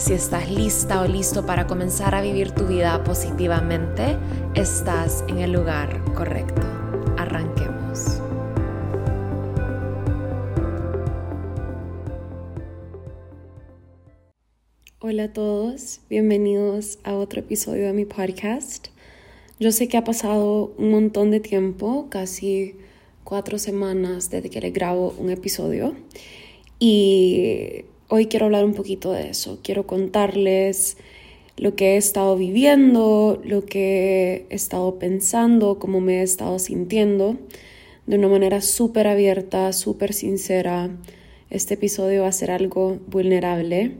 Si estás lista o listo para comenzar a vivir tu vida positivamente, estás en el lugar correcto. Arranquemos. Hola a todos, bienvenidos a otro episodio de mi podcast. Yo sé que ha pasado un montón de tiempo, casi cuatro semanas desde que les grabo un episodio y hoy quiero hablar un poquito de eso. Quiero contarles lo que he estado viviendo, lo que he estado pensando, cómo me he estado sintiendo de una manera súper abierta, súper sincera. Este episodio va a ser algo vulnerable,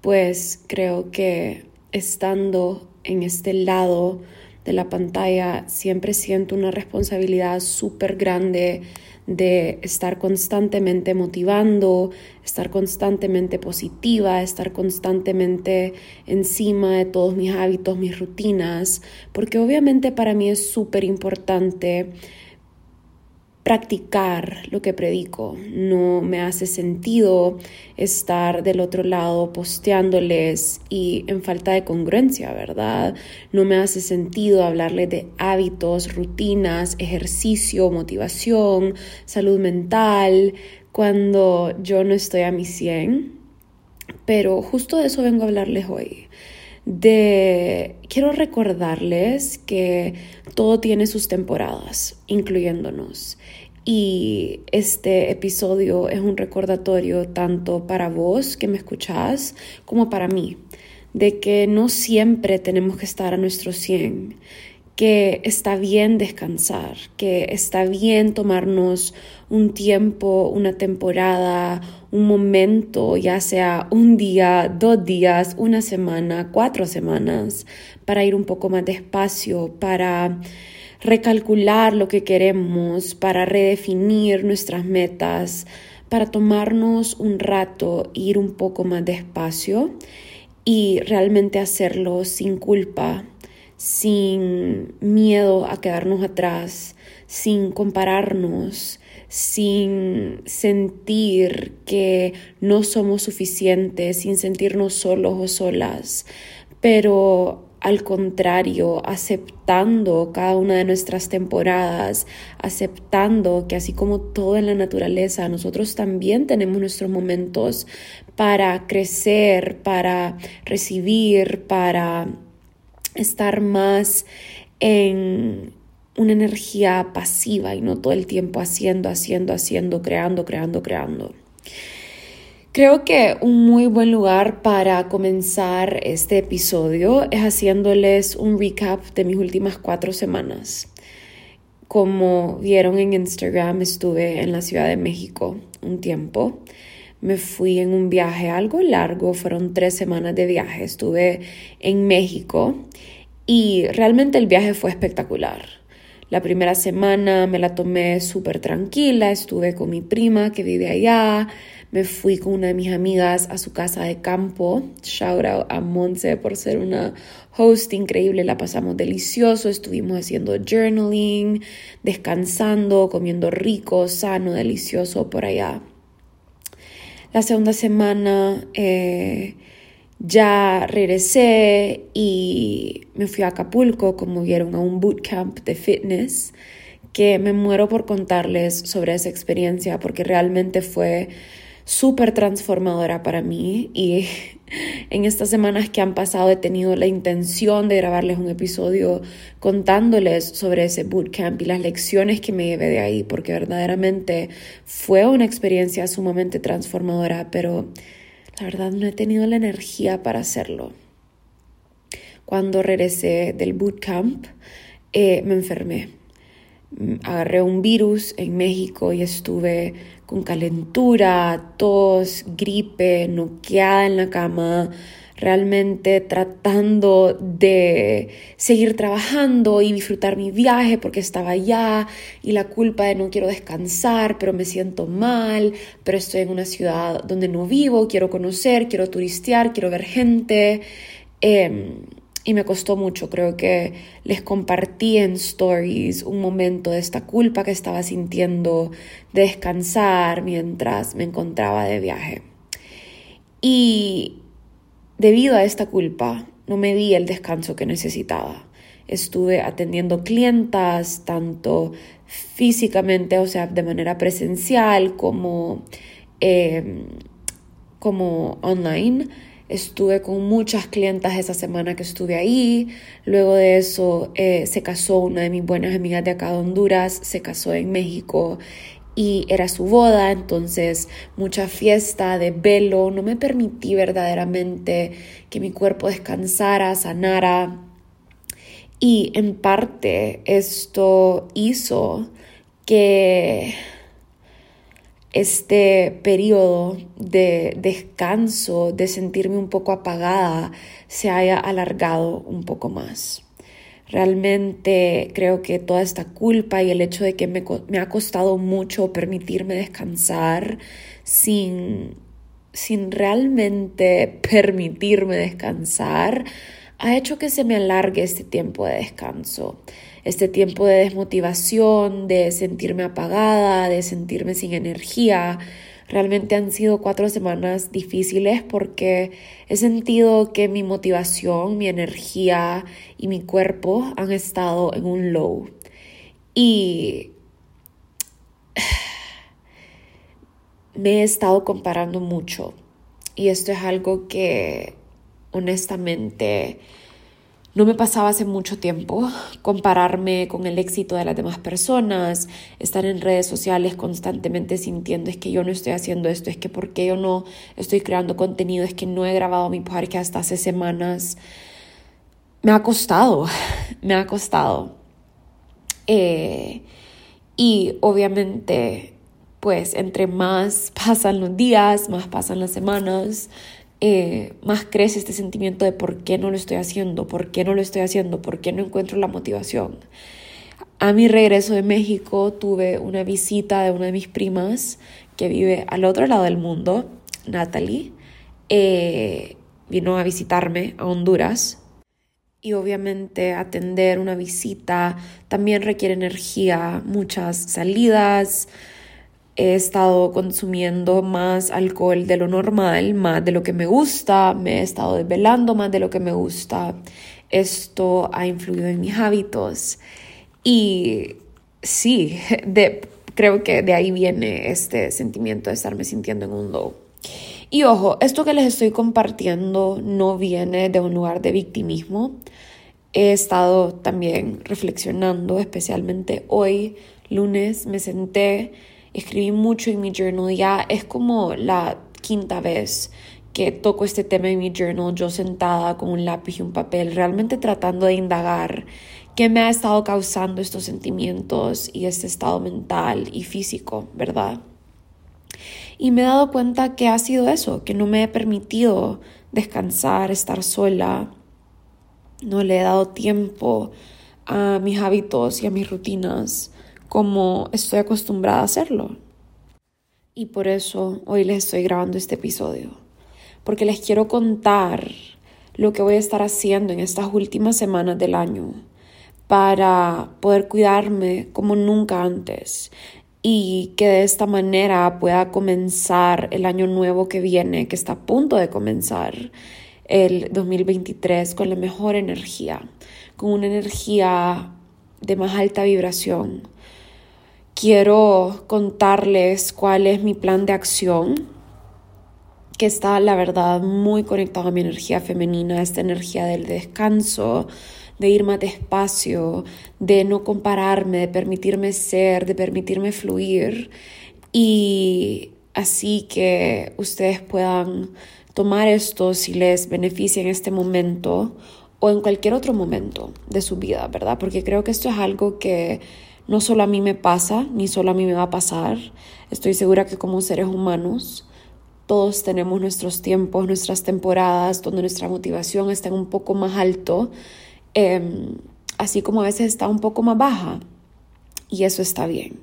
pues creo que estando en este lado de la pantalla siempre siento una responsabilidad súper grande de estar constantemente motivando, estar constantemente positiva, estar constantemente encima de todos mis hábitos, mis rutinas, porque obviamente para mí es súper importante practicar lo que predico. No me hace sentido estar del otro lado posteándoles y en falta de congruencia, ¿verdad? No me hace sentido hablarles de hábitos, rutinas, ejercicio, motivación, salud mental, cuando yo no estoy a mi 100. Pero justo de eso vengo a hablarles hoy. De quiero recordarles que todo tiene sus temporadas, incluyéndonos. Y este episodio es un recordatorio tanto para vos que me escuchás como para mí, de que no siempre tenemos que estar a nuestro 100, que está bien descansar, que está bien tomarnos un tiempo, una temporada, un momento, ya sea un día, dos días, una semana, cuatro semanas, para ir un poco más despacio, para recalcular lo que queremos, para redefinir nuestras metas, para tomarnos un rato, ir un poco más despacio y realmente hacerlo sin culpa, sin miedo a quedarnos atrás, sin compararnos, sin sentir que no somos suficientes, sin sentirnos solos o solas, pero al contrario, aceptando cada una de nuestras temporadas, aceptando que así como todo en la naturaleza, nosotros también tenemos nuestros momentos para crecer, para recibir, para estar más en una energía pasiva y no todo el tiempo haciendo, haciendo, haciendo, creando, creando, creando. Creo que un muy buen lugar para comenzar este episodio es haciéndoles un recap de mis últimas cuatro semanas. Como vieron en Instagram, estuve en la Ciudad de México un tiempo. Me fui en un viaje algo largo, fueron tres semanas de viaje. Estuve en México y realmente el viaje fue espectacular. La primera semana me la tomé súper tranquila, estuve con mi prima que vive allá me fui con una de mis amigas a su casa de campo. Shout out a Monse por ser una host increíble. La pasamos delicioso. Estuvimos haciendo journaling, descansando, comiendo rico, sano, delicioso por allá. La segunda semana eh, ya regresé y me fui a Acapulco, como vieron, a un bootcamp de fitness que me muero por contarles sobre esa experiencia porque realmente fue súper transformadora para mí y en estas semanas que han pasado he tenido la intención de grabarles un episodio contándoles sobre ese bootcamp y las lecciones que me llevé de ahí, porque verdaderamente fue una experiencia sumamente transformadora, pero la verdad no he tenido la energía para hacerlo. Cuando regresé del bootcamp, eh, me enfermé. Agarré un virus en México y estuve con calentura, tos, gripe, noqueada en la cama, realmente tratando de seguir trabajando y disfrutar mi viaje porque estaba allá y la culpa de no quiero descansar, pero me siento mal, pero estoy en una ciudad donde no vivo, quiero conocer, quiero turistear, quiero ver gente. Em, y me costó mucho, creo que les compartí en stories un momento de esta culpa que estaba sintiendo de descansar mientras me encontraba de viaje. Y debido a esta culpa, no me di el descanso que necesitaba. Estuve atendiendo clientas, tanto físicamente, o sea, de manera presencial, como, em, como online Estuve con muchas clientas esa semana que estuve ahí. Luego de eso eh, se casó una de mis buenas amigas de acá de Honduras, se casó en México y era su boda, entonces mucha fiesta de velo. No me permití verdaderamente que mi cuerpo descansara, sanara. Y en parte esto hizo que este periodo de descanso, de sentirme un poco apagada, se haya alargado un poco más. Realmente creo que toda esta culpa y el hecho de que me, ha costado mucho permitirme descansar sin, sin realmente permitirme descansar, ha hecho que se me alargue este tiempo de descanso este tiempo de desmotivación, de sentirme apagada, de sentirme sin energía. Realmente han sido cuatro semanas difíciles porque he sentido que mi motivación, mi energía y mi cuerpo han estado en un low. Y me he estado comparando mucho. Y esto es algo que honestamente no me pasaba hace mucho tiempo compararme con el éxito de las demás personas, estar en redes sociales constantemente sintiendo es que yo no estoy haciendo esto, es que porque yo no estoy creando contenido, es que no he grabado mi podcast hasta hace semanas. Me ha costado, me ha costado. Eh, y obviamente, pues entre más pasan los días, más pasan las semanas, eh, más crece este sentimiento de por qué no lo estoy haciendo, por qué no lo estoy haciendo, por qué no encuentro la motivación. A mi regreso de México tuve una visita de una de mis primas que vive al otro lado del mundo, Natalie. Eh, vino a visitarme a Honduras y obviamente atender una visita también requiere energía, muchas salidas, he estado consumiendo más alcohol de lo normal, más de lo que me gusta, me he estado desvelando más de lo que me gusta. Esto ha influido en mis hábitos y sí, de, creo que de ahí viene este sentimiento de estarme sintiendo en un low. Y ojo, esto que les estoy compartiendo no viene de un lugar de victimismo. He estado también reflexionando, especialmente hoy, lunes, me senté escribí mucho en mi journal, ya es como la quinta vez que toco este tema en mi journal, yo sentada con un lápiz y un papel, realmente tratando de indagar qué me ha estado causando estos sentimientos y este estado mental y físico, ¿verdad? Y me he dado cuenta que ha sido eso, que no me he permitido descansar, estar sola, no le he dado tiempo a mis hábitos y a mis rutinas como estoy acostumbrada a hacerlo. Y por eso hoy les estoy grabando este episodio, porque les quiero contar lo que voy a estar haciendo en estas últimas semanas del año para poder cuidarme como nunca antes y que de esta manera pueda comenzar el año nuevo que viene, que está a punto de comenzar, el 2023, con la mejor energía, con una energía de más alta vibración, quiero contarles cuál es mi plan de acción, que está, la verdad, muy conectado a mi energía femenina, esta energía del descanso, de ir más despacio, de no compararme, de permitirme ser, de permitirme fluir y así que ustedes puedan tomar esto si les beneficia en este momento o en cualquier otro momento de su vida, ¿verdad? Porque creo que esto es algo que no solo a mí me pasa, ni solo a mí me va a pasar. Estoy segura que como seres humanos todos tenemos nuestros tiempos, nuestras temporadas donde nuestra motivación está un poco más alto, em, así como a veces está un poco más baja. Y eso está bien.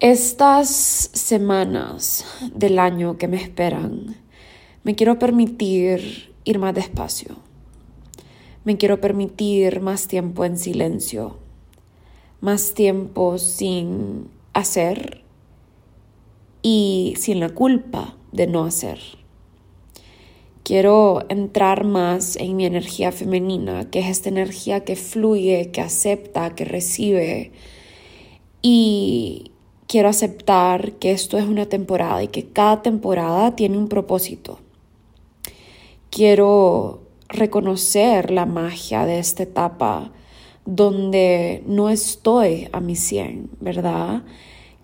Estas semanas del año que me esperan, me quiero permitir ir más despacio. Me quiero permitir más tiempo en silencio, más tiempo sin hacer y sin la culpa de no hacer. Quiero entrar más en mi energía femenina, que es esta energía que fluye, que acepta, que recibe. Y quiero aceptar que esto es una temporada y que cada temporada tiene un propósito. Quiero reconocer la magia de esta etapa donde no estoy a mi 100, ¿verdad?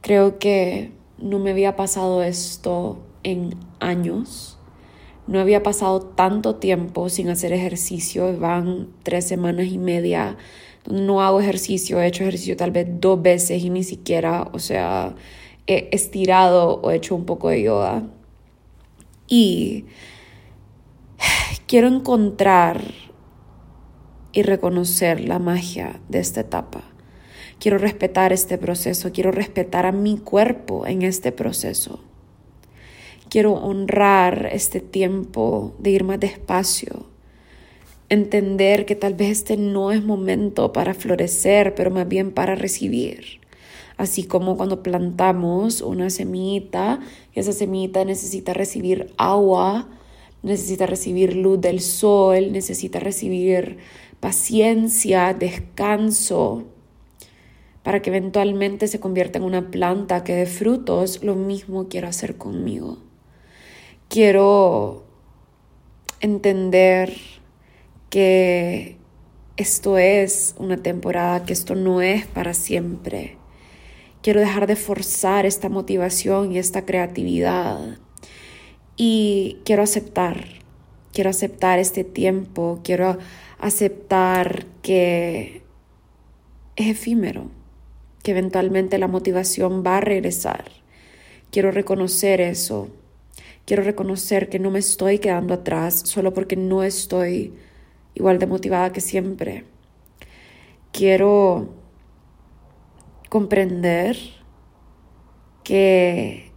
Creo que no me había pasado esto en años. No había pasado tanto tiempo sin hacer ejercicio. Van tres semanas y media. No hago ejercicio. He hecho ejercicio tal vez dos veces y ni siquiera, o sea, he estirado o hecho un poco de yoga. Y quiero encontrar y reconocer la magia de esta etapa. Quiero respetar este proceso, quiero respetar a mi cuerpo en este proceso. Quiero honrar este tiempo de ir más despacio, entender que tal vez este no es momento para florecer, pero más bien para recibir. Así como cuando plantamos una semillita, esa semillita necesita recibir agua, necesita recibir luz del sol, necesita recibir paciencia, descanso, para que eventualmente se convierta en una planta que dé frutos, lo mismo quiero hacer conmigo. Quiero entender que esto es una temporada, que esto no es para siempre. Quiero dejar de forzar esta motivación y esta creatividad. Y quiero aceptar, quiero aceptar este tiempo, quiero aceptar que es efímero que eventualmente la motivación va a regresar. Quiero reconocer eso. Quiero reconocer que no me estoy quedando atrás solo porque no estoy igual de motivada que siempre. Quiero comprender que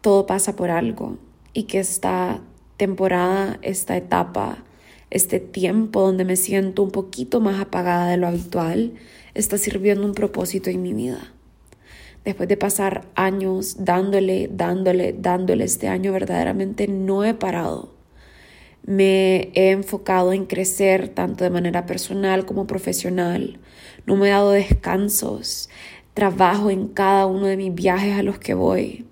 todo pasa por algo y que esta temporada, esta etapa, este tiempo donde me siento un poquito más apagada de lo habitual, está sirviendo un propósito en mi vida. Después de pasar años dándole, dándole, dándole, este año verdaderamente no he parado. Me he enfocado en crecer tanto de manera personal como profesional. No me he dado descansos. Trabajo en cada uno de mis viajes a los que voy.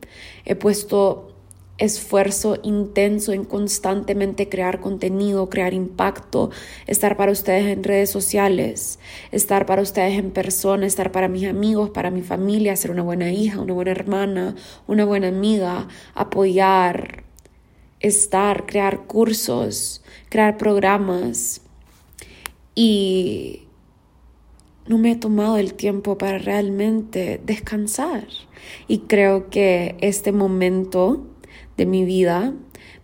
He puesto esfuerzo intenso en constantemente crear contenido, crear impacto, estar para ustedes en redes sociales, estar para ustedes en persona, estar para mis amigos, para mi familia, ser una buena hija, una buena hermana, una buena amiga, apoyar, estar, crear cursos, crear programas. Y no me he tomado el tiempo para realmente descansar. Y creo que este momento de mi vida,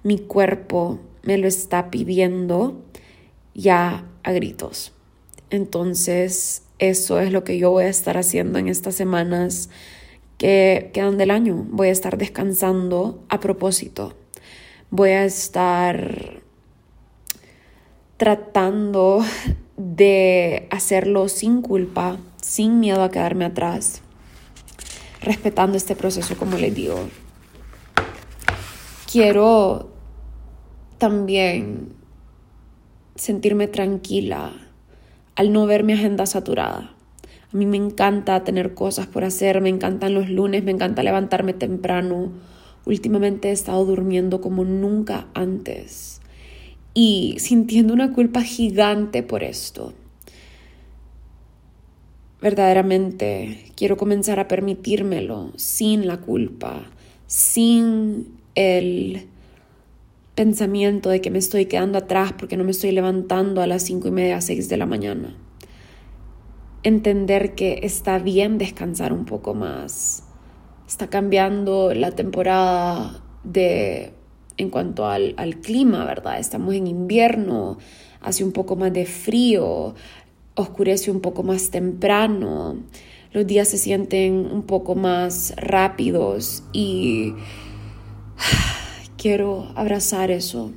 mi cuerpo me lo está pidiendo ya a gritos. Entonces, eso es lo que yo voy a estar haciendo en estas semanas que quedan del año. Voy a estar descansando a propósito. Voy a estar tratando de hacerlo sin culpa, sin miedo a quedarme atrás, respetando este proceso, como les digo quiero también sentirme tranquila al no ver mi agenda saturada. A mí me encanta tener cosas por hacer, me encantan los lunes, me encanta levantarme temprano. Últimamente he estado durmiendo como nunca antes y sintiendo una culpa gigante por esto. Verdaderamente quiero comenzar a permitírmelo sin la culpa, sin el pensamiento de que me estoy quedando atrás porque no me estoy levantando a las cinco y media, seis de la mañana. Entender que está bien descansar un poco más. Está cambiando la temporada de en cuanto al, al clima, ¿verdad? Estamos en invierno, hace un poco más de frío, oscurece un poco más temprano, los días se sienten un poco más rápidos y quiero abrazar eso.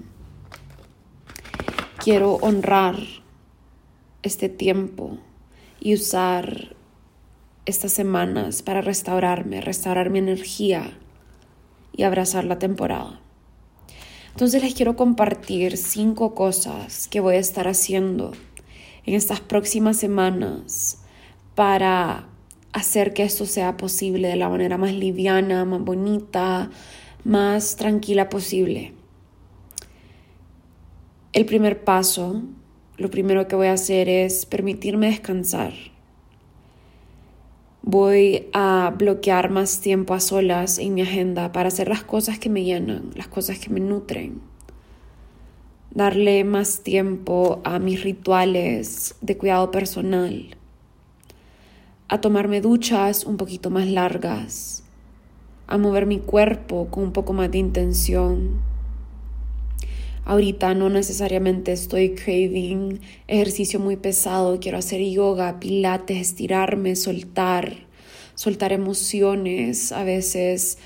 Quiero honrar este tiempo y usar estas semanas para restaurarme, restaurar mi energía y abrazar la temporada. Entonces les quiero compartir cinco cosas que voy a estar haciendo en estas próximas semanas para hacer que esto sea posible de la manera más liviana, más bonita, más tranquila posible. El primer paso, lo primero que voy a hacer es permitirme descansar. Voy a bloquear más tiempo a solas en mi agenda para hacer las cosas que me llenan, las cosas que me nutren. Darle más tiempo a mis rituales de cuidado personal. A tomarme duchas un poquito más largas. A mover mi cuerpo con un poco más de intención. Ahorita no necesariamente estoy craving ejercicio muy pesado, quiero hacer yoga, pilates, estirarme, soltar, soltar emociones. A veces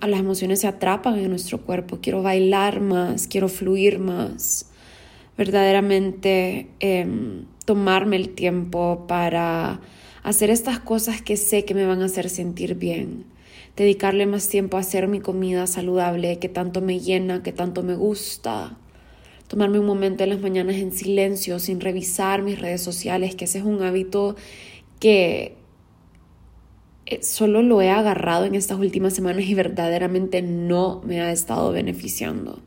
a las emociones se atrapan en nuestro cuerpo, quiero bailar más, quiero fluir más. Verdaderamente em, tomarme el tiempo para hacer estas cosas que sé que me van a hacer sentir bien dedicarle más tiempo a hacer mi comida saludable que tanto me llena, que tanto me gusta. Tomarme un momento en las mañanas en silencio, sin revisar mis redes sociales, que ese es un hábito que eh, solo lo he agarrado en estas últimas semanas y verdaderamente no me ha estado beneficiando.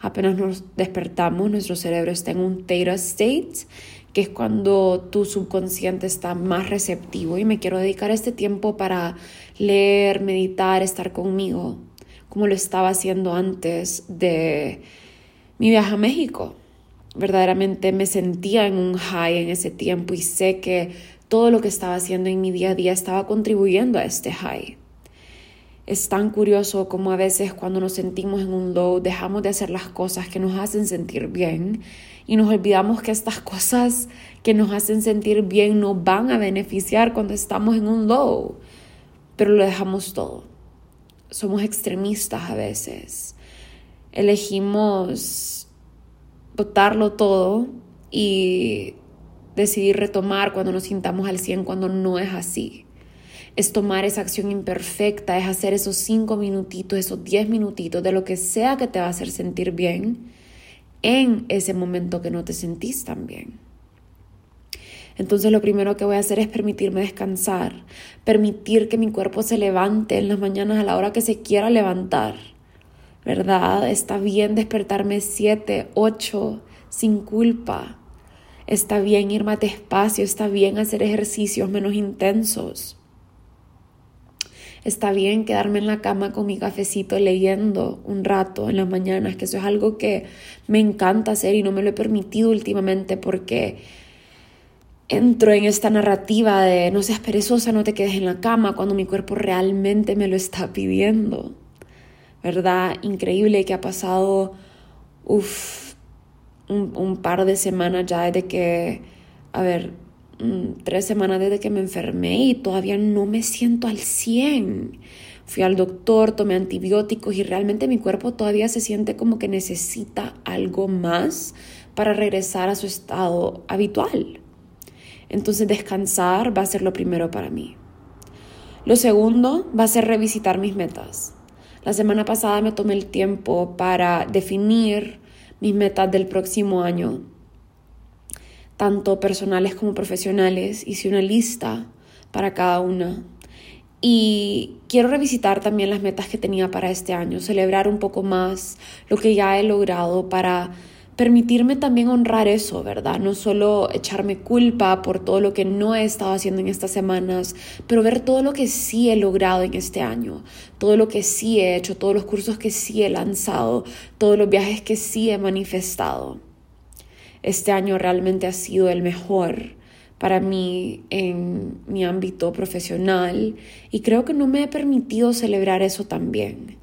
Apenas nos despertamos, nuestro cerebro está en un theta state que es cuando tu subconsciente está más receptivo y me quiero dedicar este tiempo para leer, meditar, estar conmigo, como lo estaba haciendo antes de mi viaje a México. Verdaderamente me sentía en un high en ese tiempo y sé que todo lo que estaba haciendo en mi día a día estaba contribuyendo a este high. Es tan curioso como a veces cuando nos sentimos en un low dejamos de hacer las cosas que nos hacen sentir bien y nos olvidamos que estas cosas que nos hacen sentir bien nos van a beneficiar cuando estamos en un low, pero lo dejamos todo. Somos extremistas a veces. Elegimos botarlo todo y decidir retomar cuando nos sintamos al 100 cuando no es así es tomar esa acción imperfecta, es hacer esos cinco minutitos, esos diez minutitos de lo que sea que te va a hacer sentir bien en ese momento que no te sentís tan bien. Entonces lo primero que voy a hacer es permitirme descansar, permitir que mi cuerpo se levante en las mañanas a la hora que se quiera levantar. ¿Verdad? Está bien despertarme siete, ocho, sin culpa. Está bien ir más despacio, está bien hacer ejercicios menos intensos. Está bien quedarme en la cama con mi cafecito leyendo un rato en las mañanas, que eso es algo que me encanta hacer y no me lo he permitido últimamente porque entro en esta narrativa de no seas perezosa, no te quedes en la cama cuando mi cuerpo realmente me lo está pidiendo. ¿Verdad? Increíble que ha pasado un, un par de semanas ya desde que, a ver, Mm, tres semanas desde que me enfermé y todavía no me siento al 100. Fui al doctor, tomé antibióticos y realmente mi cuerpo todavía se siente como que necesita algo más para regresar a su estado habitual. Entonces descansar va a ser lo primero para mí. Lo segundo va a ser revisitar mis metas. La semana pasada me tomé el tiempo para definir mis metas del próximo año tanto personales como profesionales, hice una lista para cada una. Y quiero revisitar también las metas que tenía para este año, celebrar un poco más lo que ya he logrado para permitirme también honrar eso, ¿verdad? No solo echarme culpa por todo lo que no he estado haciendo en estas semanas, pero ver todo lo que sí he logrado en este año, todo lo que sí he hecho, todos los cursos que sí he lanzado, todos los viajes que sí he manifestado. Este año realmente ha sido el mejor para mí en mi ámbito profesional y creo que no me he permitido celebrar eso también.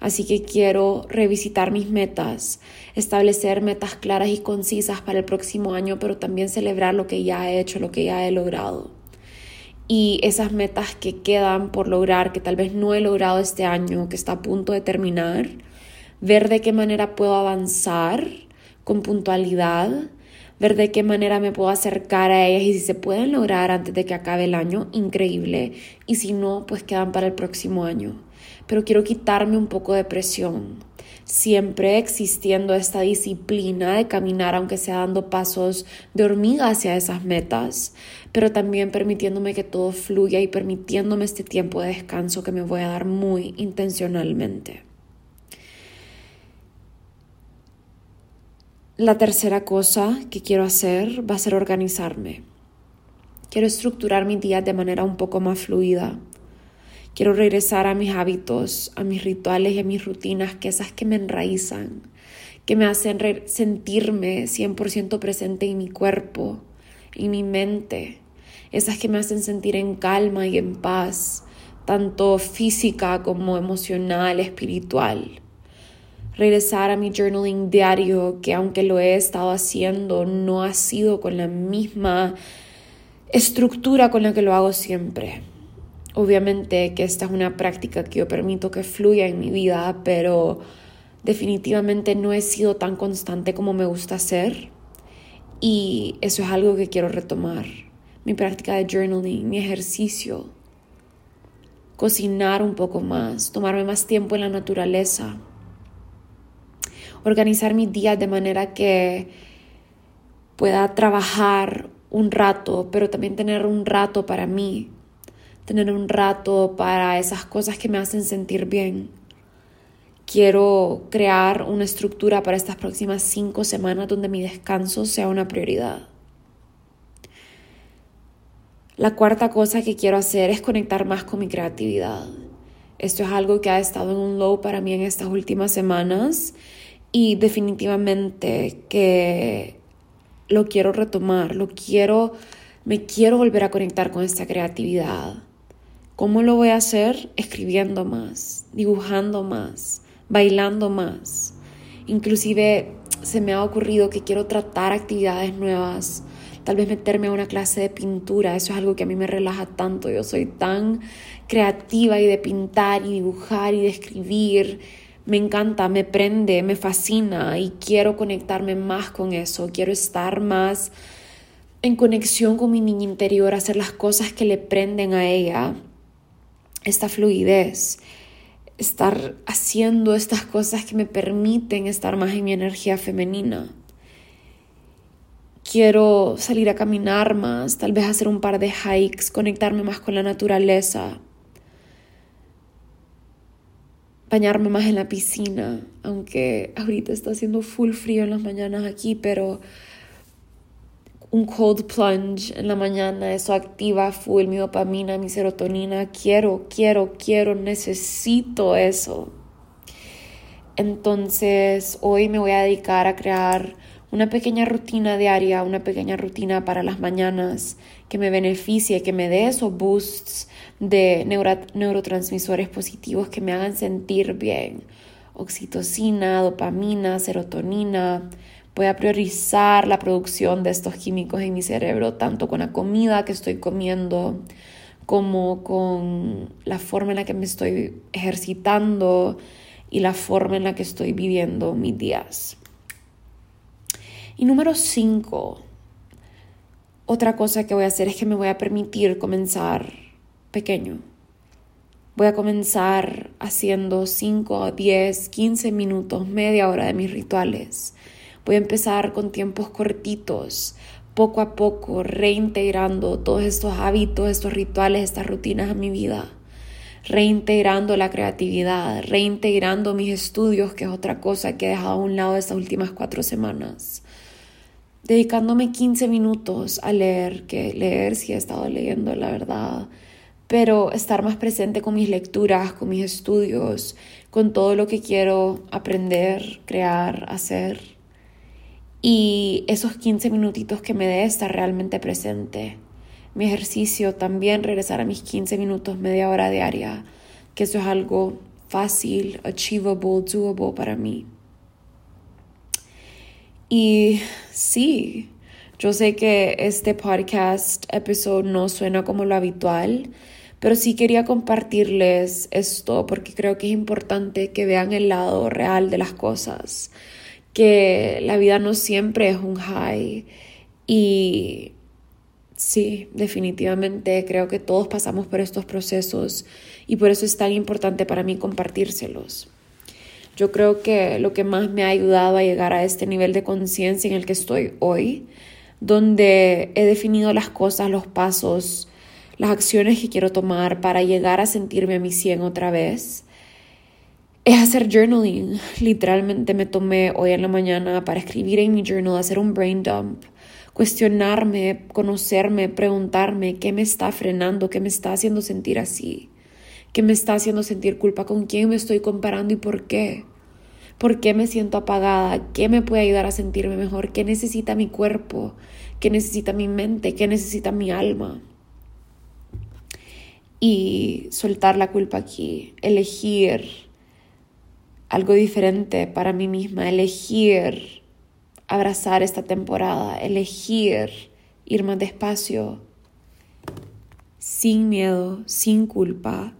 Así que quiero revisitar mis metas, establecer metas claras y concisas para el próximo año, pero también celebrar lo que ya he hecho, lo que ya he logrado. Y esas metas que quedan por lograr, que tal vez no he logrado este año, que está a punto de terminar, ver de qué manera puedo avanzar con puntualidad, ver de qué manera me puedo acercar a ellas y si se pueden lograr antes de que acabe el año, increíble. Y si no, pues quedan para el próximo año pero quiero quitarme un poco de presión. Siempre existiendo esta disciplina de caminar, aunque sea dando pasos de hormiga hacia esas metas, pero también permitiéndome que todo fluya y permitiéndome este tiempo de descanso que me voy a dar muy intencionalmente. La tercera cosa que quiero hacer va a ser organizarme. Quiero estructurar mi día de manera un poco más fluida Quiero regresar a mis hábitos, a mis rituales y a mis rutinas, que esas que me enraizan, que me hacen sentirme 100% presente en mi cuerpo, en mi mente, esas que me hacen sentir en calma y en paz, tanto física como emocional, espiritual. Regresar a mi journaling diario, que aunque lo he estado haciendo, no ha sido con la misma estructura con la que lo hago siempre. Obviamente que esta es una práctica que yo permito que fluya en mi vida, pero definitivamente no he sido tan constante como me gusta ser y eso es algo que quiero retomar. Mi práctica de journaling, mi ejercicio, cocinar un poco más, tomarme más tiempo en la naturaleza, organizar mis días de manera que pueda trabajar un rato, pero también tener un rato para mí, tener un rato para esas cosas que me hacen sentir bien. Quiero crear una estructura para estas próximas cinco semanas donde mi descanso sea una prioridad. La cuarta cosa que quiero hacer es conectar más con mi creatividad. Esto es algo que ha estado en un low para mí en estas últimas semanas y definitivamente que lo quiero retomar, lo quiero, me quiero volver a conectar con esta creatividad. ¿Cómo lo voy a hacer? Escribiendo más, dibujando más, bailando más. Inclusive se me ha ocurrido que quiero tratar actividades nuevas, tal vez meterme a una clase de pintura, eso es algo que a mí me relaja tanto, yo soy tan creativa y de pintar y dibujar y de escribir, me encanta, me prende, me fascina y quiero conectarme más con eso, quiero estar más en conexión con mi niña interior, hacer las cosas que le prenden a ella. Esta fluidez, estar haciendo estas cosas que me permiten estar más en mi energía femenina. Quiero salir a caminar más, tal vez hacer un par de hikes, conectarme más con la naturaleza, bañarme más en la piscina, aunque ahorita está haciendo full frío en las mañanas aquí, pero un cold plunge en la mañana, eso activa full mi dopamina, mi serotonina. Quiero, quiero, quiero, necesito eso. Entonces, hoy me voy a dedicar a crear una pequeña rutina diaria, una pequeña rutina para las mañanas que me beneficie, que me dé esos boosts de neurotransmisores positivos que me hagan sentir bien. Oxitocina, dopamina, serotonina, Voy a priorizar la producción de estos químicos en mi cerebro, tanto con la comida que estoy comiendo, como con la forma en la que me estoy ejercitando y la forma en la que estoy viviendo mis días. Y número cinco, otra cosa que voy a hacer es que me voy a permitir comenzar pequeño. Voy a comenzar haciendo 5, 10, 15 minutos, media hora de mis rituales Voy a empezar con tiempos cortitos, poco a poco, reintegrando todos estos hábitos, estos rituales, estas rutinas a mi vida. Reintegrando la creatividad, reintegrando mis estudios, que es otra cosa que he dejado a un lado estas últimas cuatro semanas. Dedicándome 15 minutos a leer, que leer si he estado leyendo, la verdad pero estar más presente con mis lecturas, con mis estudios, con todo lo que quiero aprender, crear, hacer y esos 15 minutitos que me dé estar realmente presente. Mi ejercicio también regresar a mis 15 minutos, media hora diaria, que eso es algo fácil, achievable, doable para mí. Y sí, yo sé que este podcast episodio no suena como lo habitual, pero sí quería compartirles esto porque creo que es importante que vean el lado real de las cosas, que la vida no siempre es un high y sí, definitivamente creo que todos pasamos por estos procesos y por eso es tan importante para mí compartírselos. Yo creo que lo que más me ha ayudado a llegar a este nivel de conciencia en el que estoy hoy, donde he definido las cosas, los pasos, las acciones que quiero tomar para llegar a sentirme a mi 100 otra vez, es hacer journaling. Literalmente me tomé hoy en la mañana para escribir en mi journal, hacer un brain dump, cuestionarme, conocerme, preguntarme qué me está frenando, qué me está haciendo sentir así, qué me está haciendo sentir culpa, con quién me estoy comparando y por qué. ¿Por qué me siento apagada? ¿Qué me puede ayudar a sentirme mejor? ¿Qué necesita mi cuerpo? ¿Qué necesita mi mente? ¿Qué necesita mi alma? Y soltar la culpa aquí, elegir algo diferente para mí misma, elegir abrazar esta temporada, elegir ir más despacio, sin miedo, sin culpa,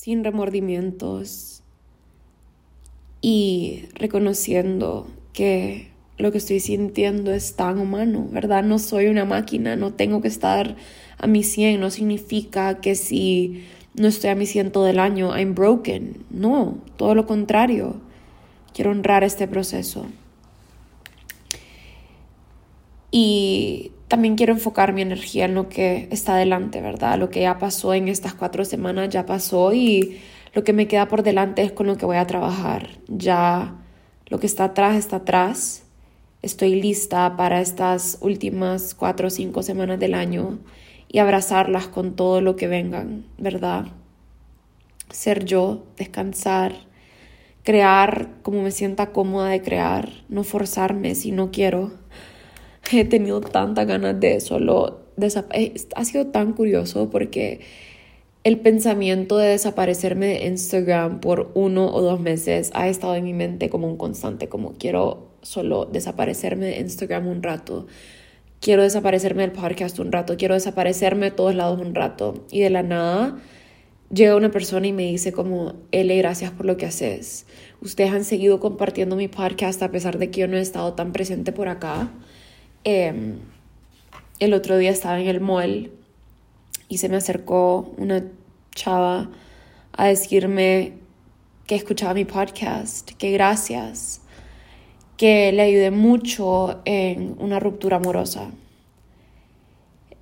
sin remordimientos y reconociendo que lo que estoy sintiendo es tan humano, ¿verdad? No soy una máquina, no tengo que estar a mi 100, no significa que si no estoy a mi 100 todo el año, I'm broken. No, todo lo contrario. Quiero honrar este proceso. Y también quiero enfocar mi energía en lo que está adelante, ¿verdad? Lo que ya pasó en estas cuatro semanas ya pasó y lo que me queda por delante es con lo que voy a trabajar. Ya lo que está atrás está atrás. Estoy lista para estas últimas cuatro o cinco semanas del año y abrazarlas con todo lo que vengan, ¿verdad? Ser yo, descansar, crear como me sienta cómoda de crear, no forzarme si no quiero. He tenido tantas ganas de solo ha sido tan curioso porque el pensamiento de desaparecerme de Instagram por uno o dos meses ha estado en mi mente como un constante, como quiero solo desaparecerme de Instagram un rato, quiero desaparecerme del podcast un rato, quiero desaparecerme de todos lados un rato. Y de la nada llega una persona y me dice como, L, gracias por lo que haces. Ustedes han seguido compartiendo mi podcast a pesar de que yo no he estado tan presente por acá. Em, el otro día estaba en el mall y se me acercó una chava a decirme que escuchaba mi podcast, que gracias, que le ayudé mucho en una ruptura amorosa.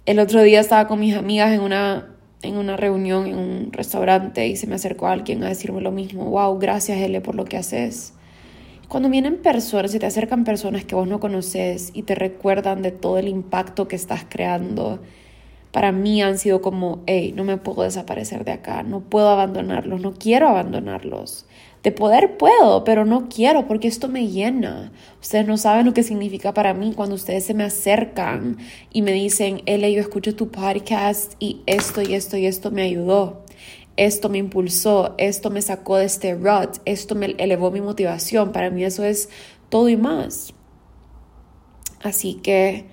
El otro día estaba con mis amigas en una, en una reunión en un restaurante y se me acercó alguien a decirme lo mismo. Wow, gracias L por lo que haces. Cuando vienen personas, se te acercan personas que vos no conoces y te recuerdan de todo el impacto que estás creando para mí han sido como, hey, no me puedo desaparecer de acá, no puedo abandonarlos, no quiero abandonarlos. De poder puedo, pero no quiero porque esto me llena. Ustedes no saben lo que significa para mí cuando ustedes se me acercan y me dicen, Ele, yo escucho tu podcast y esto y esto y esto me ayudó. Esto me impulsó, esto me sacó de este rut, esto me elevó mi motivación. Para mí eso es todo y más. Así que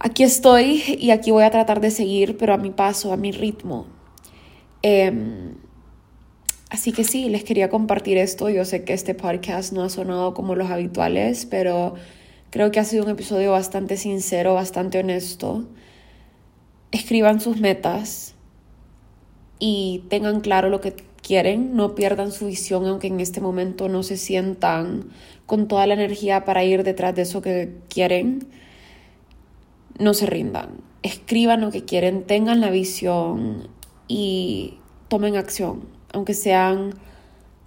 aquí estoy y aquí voy a tratar de seguir, pero a mi paso, a mi ritmo. Em, así que sí, les quería compartir esto. Yo sé que este podcast no ha sonado como los habituales, pero creo que ha sido un episodio bastante sincero, bastante honesto. Escriban sus metas y tengan claro lo que quieren, no pierdan su visión, aunque en este momento no se sientan con toda la energía para ir detrás de eso que quieren no se rindan, escriban lo que quieren, tengan la visión y tomen acción, aunque sean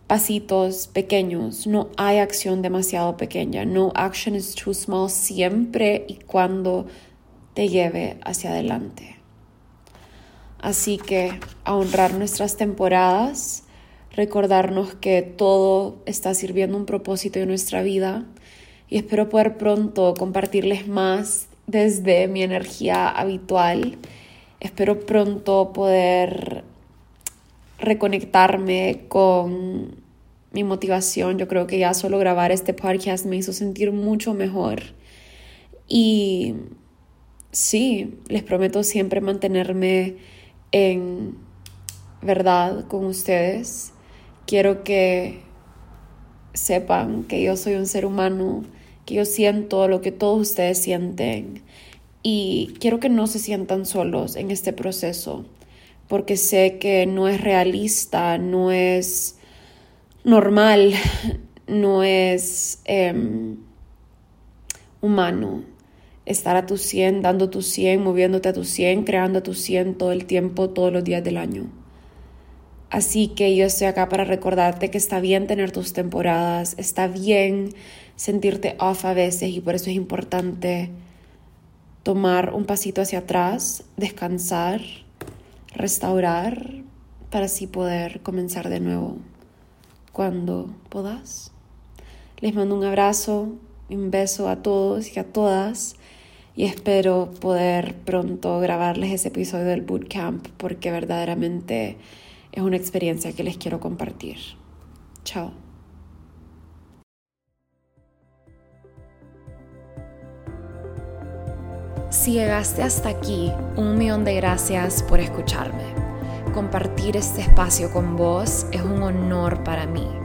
pasitos pequeños, no hay acción demasiado pequeña, no action is too small siempre y cuando te lleve hacia adelante. Así que a honrar nuestras temporadas, recordarnos que todo está sirviendo un propósito en nuestra vida y espero poder pronto compartirles más desde mi energía habitual. Espero pronto poder reconectarme con mi motivación. Yo creo que ya solo grabar este podcast me hizo sentir mucho mejor. Y sí, les prometo siempre mantenerme en verdad con ustedes. Quiero que sepan que yo soy un ser humano, que yo siento lo que todos ustedes sienten y quiero que no se sientan solos en este proceso, porque sé que no es realista, no es normal, no es em, humano estar a tu 100, dando tu 100, moviéndote a tu 100, creando a tu 100 todo el tiempo, todos los días del año. Así que yo estoy acá para recordarte que está bien tener tus temporadas, está bien sentirte off a veces y por eso es importante tomar un pasito hacia atrás, descansar, restaurar para así poder comenzar de nuevo cuando puedas. Les mando un abrazo, un beso a todos y a todas y espero poder pronto grabarles ese episodio del bootcamp porque verdaderamente es una experiencia que les quiero compartir. Chao. Si llegaste hasta aquí, un millón de gracias por escucharme. Compartir este espacio con vos es un honor para mí.